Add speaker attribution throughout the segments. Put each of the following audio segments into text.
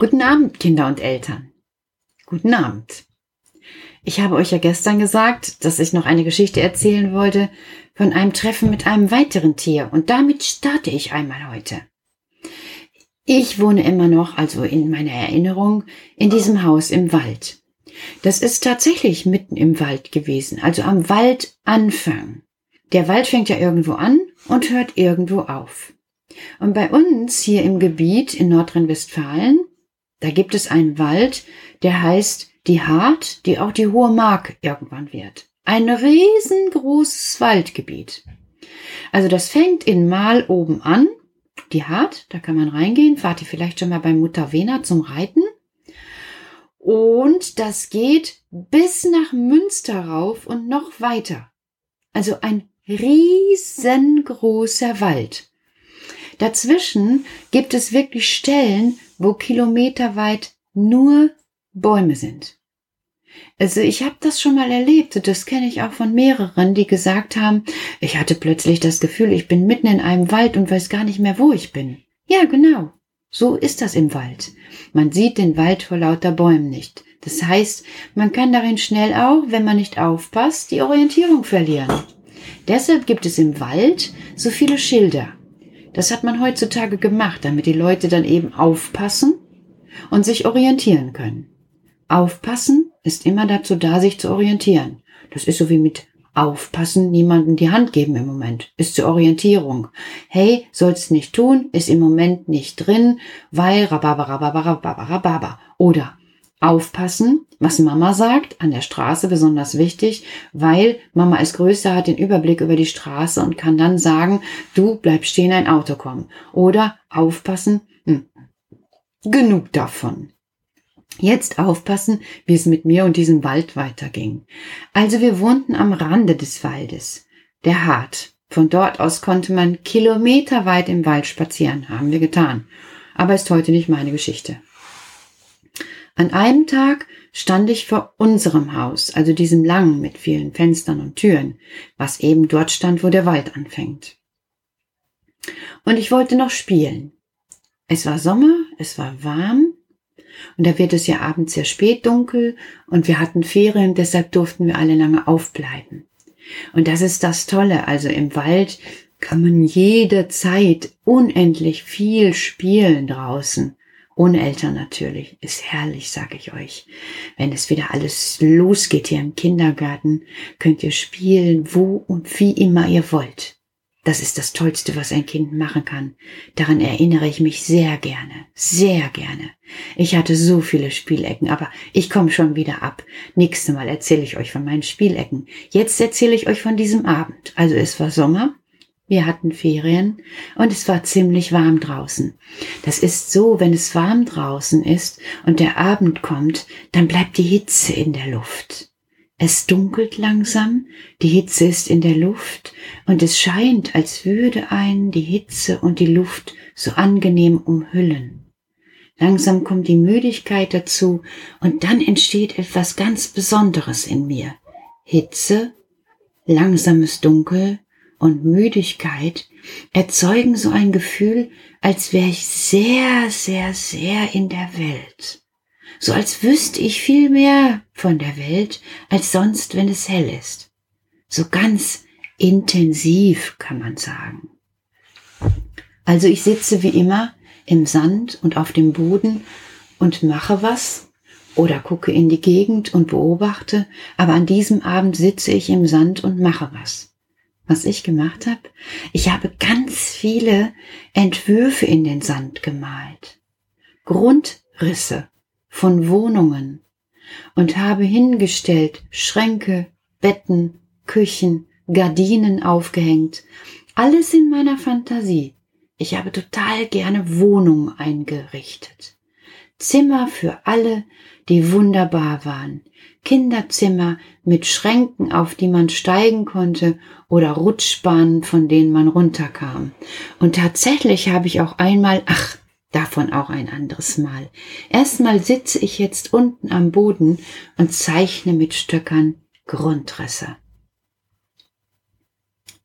Speaker 1: Guten Abend, Kinder und Eltern. Guten Abend. Ich habe euch ja gestern gesagt, dass ich noch eine Geschichte erzählen wollte von einem Treffen mit einem weiteren Tier und damit starte ich einmal heute. Ich wohne immer noch, also in meiner Erinnerung, in diesem Haus im Wald. Das ist tatsächlich mitten im Wald gewesen, also am Waldanfang. Der Wald fängt ja irgendwo an und hört irgendwo auf. Und bei uns hier im Gebiet in Nordrhein-Westfalen da gibt es einen Wald, der heißt die Hart, die auch die Hohe Mark irgendwann wird. Ein riesengroßes Waldgebiet. Also das fängt in Mal oben an. Die Hart, da kann man reingehen. Fahrt ihr vielleicht schon mal bei Mutter Wena zum Reiten. Und das geht bis nach Münster rauf und noch weiter. Also ein riesengroßer Wald. Dazwischen gibt es wirklich Stellen, wo kilometerweit nur Bäume sind. Also ich habe das schon mal erlebt das kenne ich auch von mehreren, die gesagt haben, ich hatte plötzlich das Gefühl, ich bin mitten in einem Wald und weiß gar nicht mehr, wo ich bin. Ja, genau. So ist das im Wald. Man sieht den Wald vor lauter Bäumen nicht. Das heißt, man kann darin schnell auch, wenn man nicht aufpasst, die Orientierung verlieren. Deshalb gibt es im Wald so viele Schilder. Das hat man heutzutage gemacht, damit die Leute dann eben aufpassen und sich orientieren können. Aufpassen ist immer dazu da, sich zu orientieren. Das ist so wie mit Aufpassen, niemanden die Hand geben im Moment. Ist zur Orientierung. Hey, sollst nicht tun, ist im Moment nicht drin, weil rababa, Oder aufpassen, was Mama sagt, an der Straße besonders wichtig, weil Mama ist größer, hat den Überblick über die Straße und kann dann sagen, du bleib stehen, ein Auto kommen. Oder aufpassen, hm, genug davon. Jetzt aufpassen, wie es mit mir und diesem Wald weiterging. Also wir wohnten am Rande des Waldes, der Hart. Von dort aus konnte man kilometerweit im Wald spazieren, haben wir getan. Aber ist heute nicht meine Geschichte. An einem Tag stand ich vor unserem Haus, also diesem langen mit vielen Fenstern und Türen, was eben dort stand, wo der Wald anfängt. Und ich wollte noch spielen. Es war Sommer, es war warm, und da wird es ja abends sehr spät dunkel, und wir hatten Ferien, deshalb durften wir alle lange aufbleiben. Und das ist das Tolle, also im Wald kann man jederzeit unendlich viel spielen draußen. Ohne Eltern natürlich. Ist herrlich, sage ich euch. Wenn es wieder alles losgeht hier im Kindergarten, könnt ihr spielen, wo und wie immer ihr wollt. Das ist das Tollste, was ein Kind machen kann. Daran erinnere ich mich sehr gerne, sehr gerne. Ich hatte so viele Spielecken, aber ich komme schon wieder ab. Nächstes Mal erzähle ich euch von meinen Spielecken. Jetzt erzähle ich euch von diesem Abend. Also es war Sommer, wir hatten Ferien und es war ziemlich warm draußen. Das ist so, wenn es warm draußen ist und der Abend kommt, dann bleibt die Hitze in der Luft. Es dunkelt langsam, die Hitze ist in der Luft und es scheint, als würde einen die Hitze und die Luft so angenehm umhüllen. Langsam kommt die Müdigkeit dazu und dann entsteht etwas ganz Besonderes in mir. Hitze, langsames Dunkel, und Müdigkeit erzeugen so ein Gefühl, als wäre ich sehr, sehr, sehr in der Welt. So als wüsste ich viel mehr von der Welt als sonst, wenn es hell ist. So ganz intensiv kann man sagen. Also ich sitze wie immer im Sand und auf dem Boden und mache was oder gucke in die Gegend und beobachte, aber an diesem Abend sitze ich im Sand und mache was was ich gemacht habe? Ich habe ganz viele Entwürfe in den Sand gemalt. Grundrisse von Wohnungen und habe hingestellt Schränke, Betten, Küchen, Gardinen aufgehängt. Alles in meiner Fantasie. Ich habe total gerne Wohnungen eingerichtet. Zimmer für alle, die wunderbar waren. Kinderzimmer mit Schränken, auf die man steigen konnte oder Rutschbahnen, von denen man runterkam. Und tatsächlich habe ich auch einmal, ach, davon auch ein anderes Mal. Erstmal sitze ich jetzt unten am Boden und zeichne mit Stöckern Grundrisse.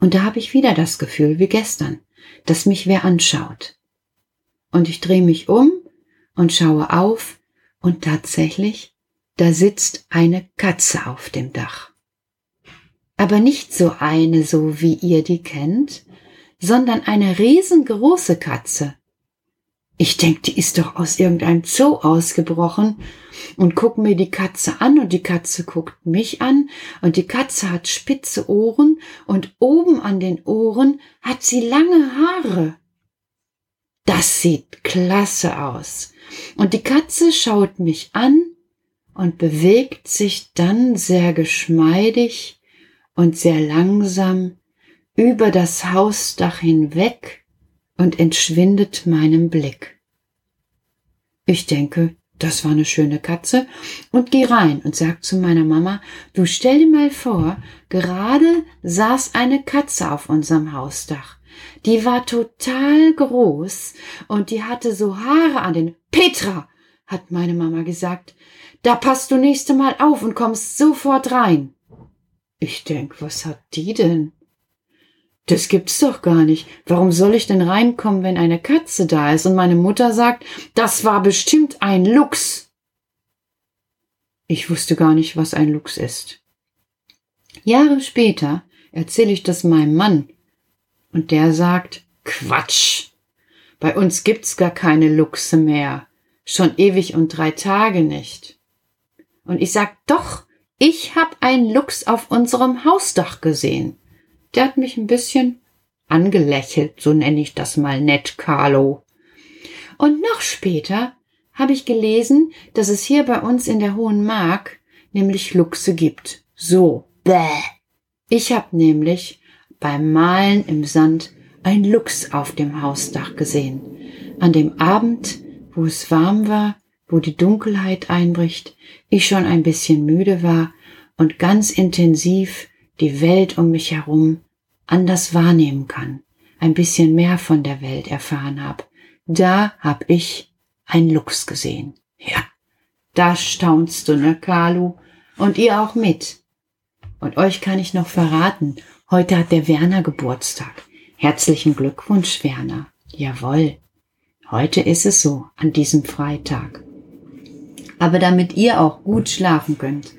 Speaker 1: Und da habe ich wieder das Gefühl wie gestern, dass mich wer anschaut. Und ich drehe mich um und schaue auf und tatsächlich, da sitzt eine Katze auf dem Dach. Aber nicht so eine, so wie ihr die kennt, sondern eine riesengroße Katze. Ich denk, die ist doch aus irgendeinem Zoo ausgebrochen und guck mir die Katze an und die Katze guckt mich an und die Katze hat spitze Ohren und oben an den Ohren hat sie lange Haare. Das sieht klasse aus. Und die Katze schaut mich an und bewegt sich dann sehr geschmeidig und sehr langsam über das Hausdach hinweg und entschwindet meinem Blick. Ich denke, das war eine schöne Katze und geh rein und sag zu meiner Mama, du stell dir mal vor, gerade saß eine Katze auf unserem Hausdach. Die war total groß und die hatte so Haare an den Petra, hat meine Mama gesagt, da passt du nächste Mal auf und kommst sofort rein. Ich denk, was hat die denn? Das gibt's doch gar nicht. Warum soll ich denn reinkommen, wenn eine Katze da ist und meine Mutter sagt, das war bestimmt ein Luchs? Ich wusste gar nicht, was ein Luchs ist. Jahre später erzähle ich das meinem Mann und der sagt, Quatsch. Bei uns gibt's gar keine Luchse mehr. Schon ewig und drei Tage nicht. Und ich sag, doch, ich hab einen Luchs auf unserem Hausdach gesehen. Der hat mich ein bisschen angelächelt, so nenne ich das mal nett, Carlo. Und noch später habe ich gelesen, dass es hier bei uns in der Hohen Mark nämlich Luchse gibt. So, bäh. Ich habe nämlich beim Malen im Sand ein Luchs auf dem Hausdach gesehen. An dem Abend, wo es warm war, wo die Dunkelheit einbricht, ich schon ein bisschen müde war und ganz intensiv die Welt um mich herum anders wahrnehmen kann, ein bisschen mehr von der Welt erfahren habe, da hab ich ein Luchs gesehen. Ja, da staunst du, ne, Carlo? Und ihr auch mit. Und euch kann ich noch verraten, heute hat der Werner Geburtstag. Herzlichen Glückwunsch, Werner. Jawohl. Heute ist es so, an diesem Freitag. Aber damit ihr auch gut schlafen könnt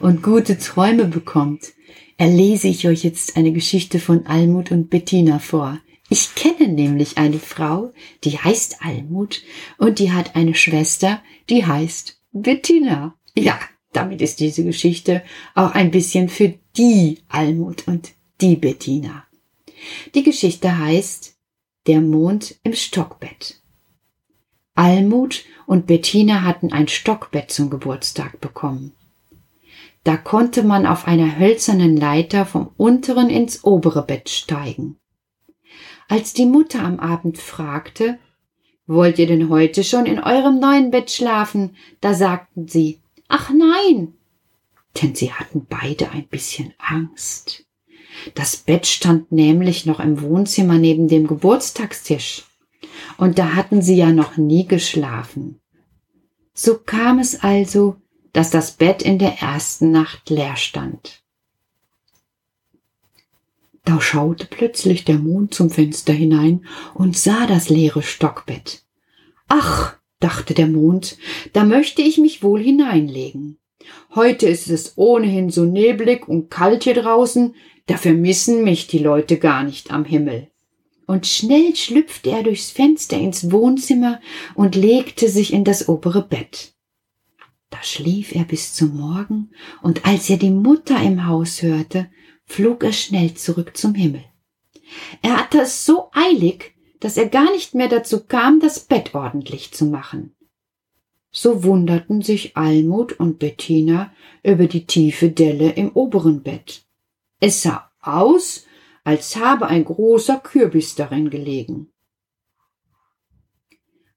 Speaker 1: und gute Träume bekommt, erlese ich euch jetzt eine Geschichte von Almut und Bettina vor. Ich kenne nämlich eine Frau, die heißt Almut und die hat eine Schwester, die heißt Bettina. Ja, damit ist diese Geschichte auch ein bisschen für die Almut und die Bettina. Die Geschichte heißt Der Mond im Stockbett. Almut und Bettina hatten ein Stockbett zum Geburtstag bekommen. Da konnte man auf einer hölzernen Leiter vom unteren ins obere Bett steigen. Als die Mutter am Abend fragte, Wollt ihr denn heute schon in eurem neuen Bett schlafen? Da sagten sie, Ach nein, denn sie hatten beide ein bisschen Angst. Das Bett stand nämlich noch im Wohnzimmer neben dem Geburtstagstisch. Und da hatten sie ja noch nie geschlafen. So kam es also, dass das Bett in der ersten Nacht leer stand. Da schaute plötzlich der Mond zum Fenster hinein und sah das leere Stockbett. Ach, dachte der Mond, da möchte ich mich wohl hineinlegen. Heute ist es ohnehin so neblig und kalt hier draußen, da vermissen mich die Leute gar nicht am Himmel. Und schnell schlüpfte er durchs Fenster ins Wohnzimmer und legte sich in das obere Bett. Da schlief er bis zum Morgen, und als er die Mutter im Haus hörte, flog er schnell zurück zum Himmel. Er hatte es so eilig, dass er gar nicht mehr dazu kam, das Bett ordentlich zu machen. So wunderten sich Almut und Bettina über die tiefe Delle im oberen Bett. Es sah aus, als habe ein großer Kürbis darin gelegen.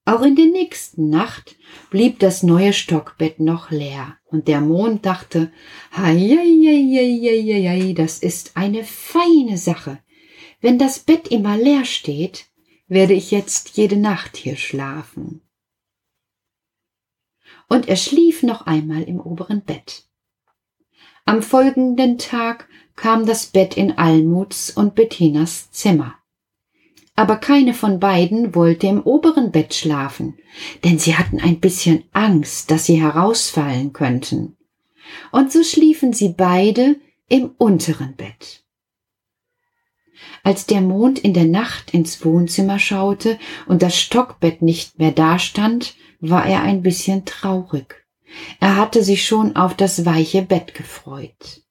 Speaker 1: Auch in der nächsten Nacht blieb das neue Stockbett noch leer, und der Mond dachte, hei, das ist eine feine Sache. Wenn das Bett immer leer steht, werde ich jetzt jede Nacht hier schlafen. Und er schlief noch einmal im oberen Bett. Am folgenden Tag kam das Bett in Almuts und Bettinas Zimmer. aber keine von beiden wollte im oberen Bett schlafen, denn sie hatten ein bisschen Angst, dass sie herausfallen könnten. Und so schliefen sie beide im unteren Bett. Als der Mond in der Nacht ins Wohnzimmer schaute und das Stockbett nicht mehr dastand, war er ein bisschen traurig. Er hatte sich schon auf das weiche Bett gefreut.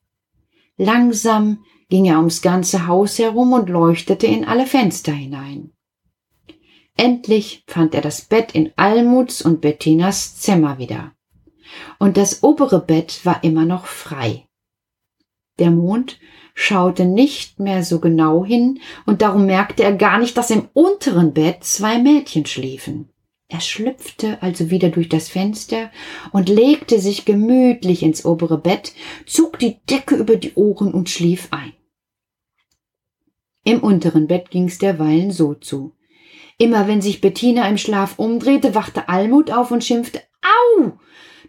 Speaker 1: Langsam ging er ums ganze Haus herum und leuchtete in alle Fenster hinein. Endlich fand er das Bett in Almuts und Bettinas Zimmer wieder. Und das obere Bett war immer noch frei. Der Mond schaute nicht mehr so genau hin, und darum merkte er gar nicht, dass im unteren Bett zwei Mädchen schliefen. Er schlüpfte also wieder durch das Fenster und legte sich gemütlich ins obere Bett, zog die Decke über die Ohren und schlief ein. Im unteren Bett ging's derweilen so zu. Immer wenn sich Bettina im Schlaf umdrehte, wachte Almut auf und schimpfte Au.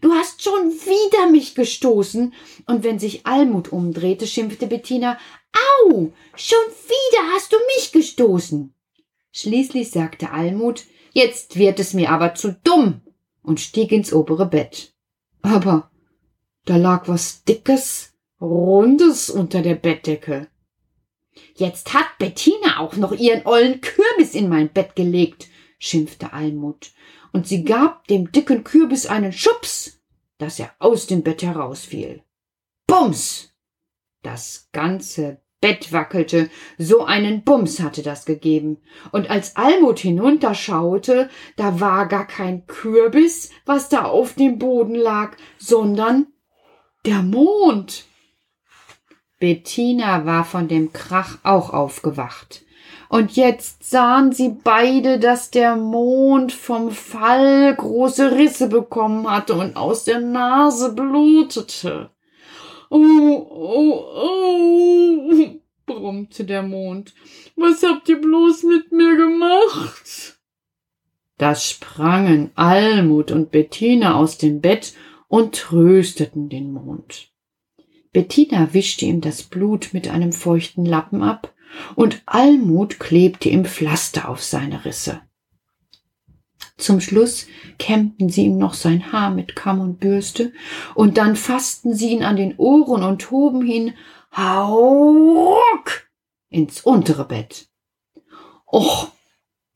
Speaker 1: Du hast schon wieder mich gestoßen. Und wenn sich Almut umdrehte, schimpfte Bettina Au. Schon wieder hast du mich gestoßen. Schließlich sagte Almut Jetzt wird es mir aber zu dumm und stieg ins obere Bett. Aber da lag was Dickes, Rundes unter der Bettdecke. Jetzt hat Bettina auch noch ihren ollen Kürbis in mein Bett gelegt, schimpfte Almut, und sie gab dem dicken Kürbis einen Schubs, dass er aus dem Bett herausfiel. Bums! Das ganze Bett wackelte, so einen Bums hatte das gegeben. Und als Almut hinunterschaute, da war gar kein Kürbis, was da auf dem Boden lag, sondern der Mond. Bettina war von dem Krach auch aufgewacht. Und jetzt sahen sie beide, dass der Mond vom Fall große Risse bekommen hatte und aus der Nase blutete. Oh, oh, oh, brummte der Mond. Was habt ihr bloß mit mir gemacht? Da sprangen Almut und Bettina aus dem Bett und trösteten den Mond. Bettina wischte ihm das Blut mit einem feuchten Lappen ab, und Almut klebte ihm Pflaster auf seine Risse. Zum Schluss kämmten sie ihm noch sein Haar mit Kamm und Bürste, und dann fassten sie ihn an den Ohren und hoben ihn hauruck ins untere Bett. Och,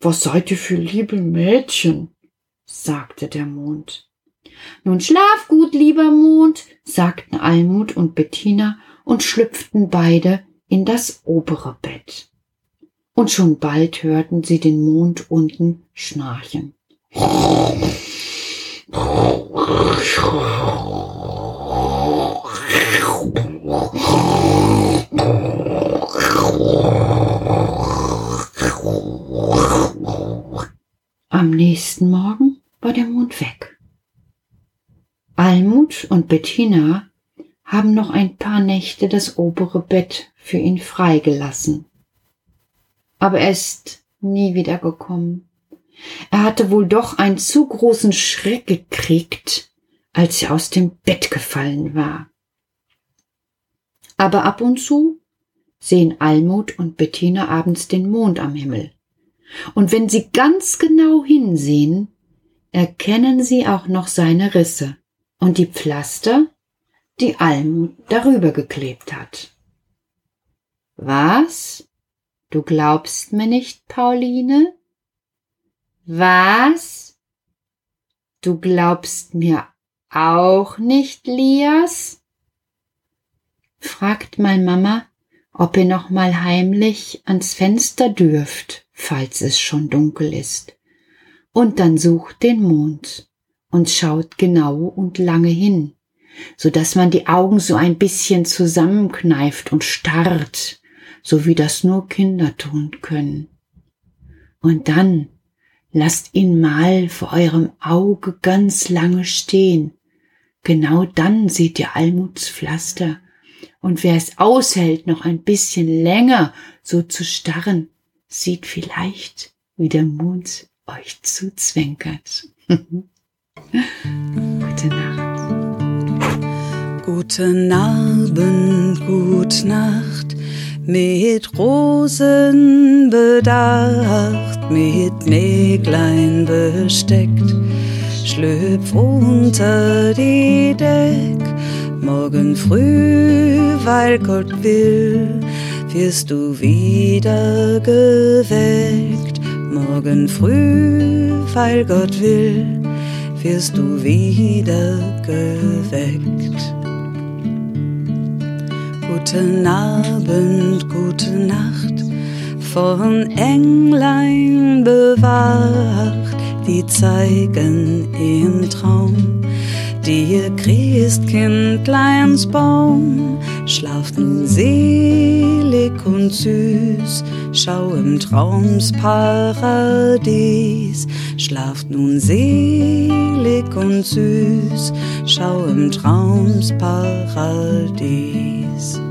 Speaker 1: was seid ihr für liebe Mädchen, sagte der Mond. Nun schlaf gut, lieber Mond, sagten Almut und Bettina und schlüpften beide in das obere Bett. Und schon bald hörten sie den Mond unten schnarchen. Am nächsten Morgen war der Mond weg. Almut und Bettina haben noch ein paar Nächte das obere Bett für ihn freigelassen. Aber er ist nie wiedergekommen. Er hatte wohl doch einen zu großen Schreck gekriegt, als er aus dem Bett gefallen war. Aber ab und zu sehen Almut und Bettina abends den Mond am Himmel. Und wenn sie ganz genau hinsehen, erkennen sie auch noch seine Risse und die Pflaster, die Almut darüber geklebt hat. Was? Du glaubst mir nicht, Pauline? Was? Du glaubst mir auch nicht, Lias? Fragt mal Mama, ob ihr noch mal heimlich ans Fenster dürft, falls es schon dunkel ist. Und dann sucht den Mond und schaut genau und lange hin, so dass man die Augen so ein bisschen zusammenkneift und starrt, so wie das nur Kinder tun können. Und dann lasst ihn mal vor eurem Auge ganz lange stehen. Genau dann seht ihr Almuts Pflaster. Und wer es aushält, noch ein bisschen länger so zu starren, sieht vielleicht, wie der Mond euch zuzwinkert. Gute Nacht.
Speaker 2: Guten Abend, gute Nacht. Mit Rosen bedacht, mit Näglein besteckt, schlüpf unter die Deck, morgen früh, weil Gott will, wirst du wieder geweckt, morgen früh, weil Gott will, wirst du wieder geweckt. Guten Abend, gute Nacht, von Englein bewacht, die zeigen im Traum. Dir Christkindleins Baum, schlaft nun selig und süß, schau im Traumsparadies, schlaft nun selig und süß, schau im Traumsparadies.